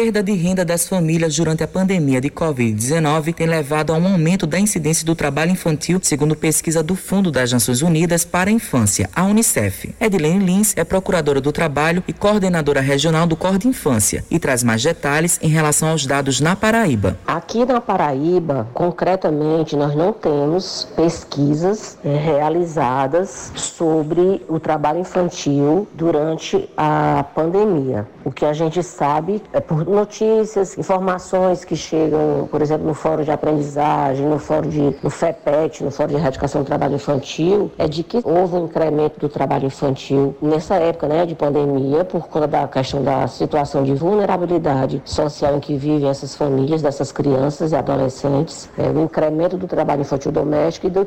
perda de renda das famílias durante a pandemia de Covid-19 tem levado a um aumento da incidência do trabalho infantil, segundo pesquisa do Fundo das Nações Unidas para a Infância, a Unicef. Edilene Lins é procuradora do trabalho e coordenadora regional do Corde Infância e traz mais detalhes em relação aos dados na Paraíba. Aqui na Paraíba, concretamente, nós não temos pesquisas é, realizadas sobre o trabalho infantil durante a pandemia. O que a gente sabe é por notícias, informações que chegam, por exemplo, no Fórum de Aprendizagem, no Fórum de, no FEPET, no Fórum de Erradicação do Trabalho Infantil, é de que houve um incremento do trabalho infantil nessa época né, de pandemia, por conta da questão da situação de vulnerabilidade social em que vivem essas famílias, dessas crianças e adolescentes, é, o incremento do trabalho infantil doméstico e do,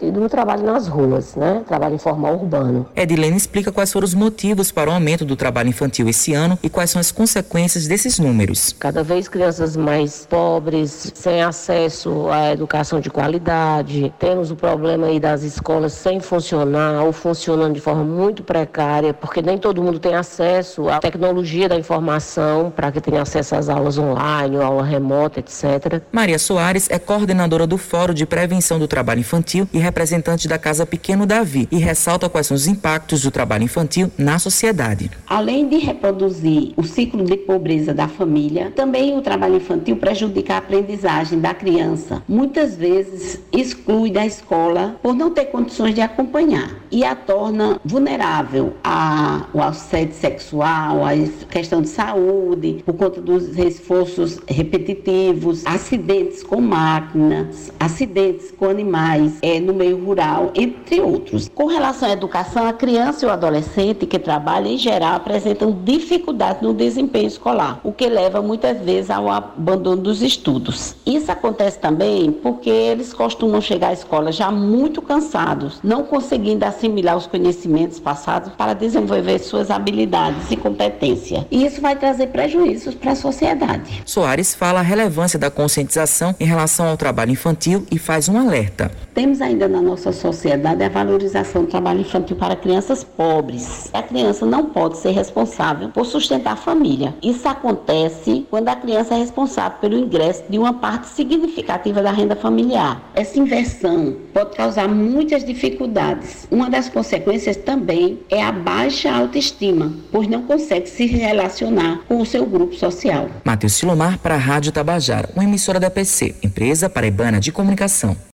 e do trabalho nas ruas, né, trabalho informal urbano. Edilene explica quais foram os motivos para o aumento do trabalho infantil esse ano e quais são as consequências desses números. Cada vez crianças mais pobres, sem acesso à educação de qualidade, temos o problema aí das escolas sem funcionar ou funcionando de forma muito precária, porque nem todo mundo tem acesso à tecnologia da informação para que tenha acesso às aulas online, aula remota, etc. Maria Soares é coordenadora do Fórum de Prevenção do Trabalho Infantil e representante da Casa Pequeno Davi e ressalta quais são os impactos do trabalho infantil na sociedade. Além de reproduzir o ciclo de pobreza da família, também o trabalho infantil prejudica a aprendizagem da criança. Muitas vezes exclui da escola por não ter condições de acompanhar e a torna vulnerável ao assédio sexual, à questão de saúde, por conta dos esforços repetitivos, acidentes com máquinas, acidentes com animais é, no meio rural, entre outros. Com relação à educação, a criança e o adolescente que trabalha, em geral, apresentam dificuldade no desempenho escolar, que leva muitas vezes ao abandono dos estudos. Isso acontece também porque eles costumam chegar à escola já muito cansados, não conseguindo assimilar os conhecimentos passados para desenvolver suas habilidades e competência. E isso vai trazer prejuízos para a sociedade. Soares fala a relevância da conscientização em relação ao trabalho infantil e faz um alerta. Temos ainda na nossa sociedade a valorização do trabalho infantil para crianças pobres. A criança não pode ser responsável por sustentar a família. Isso acontece quando a criança é responsável pelo ingresso de uma parte significativa da renda familiar. Essa inversão pode causar muitas dificuldades. Uma das consequências também é a baixa autoestima, pois não consegue se relacionar com o seu grupo social. Matheus Silomar para a Rádio Tabajara, uma emissora da PC, empresa paraibana de comunicação.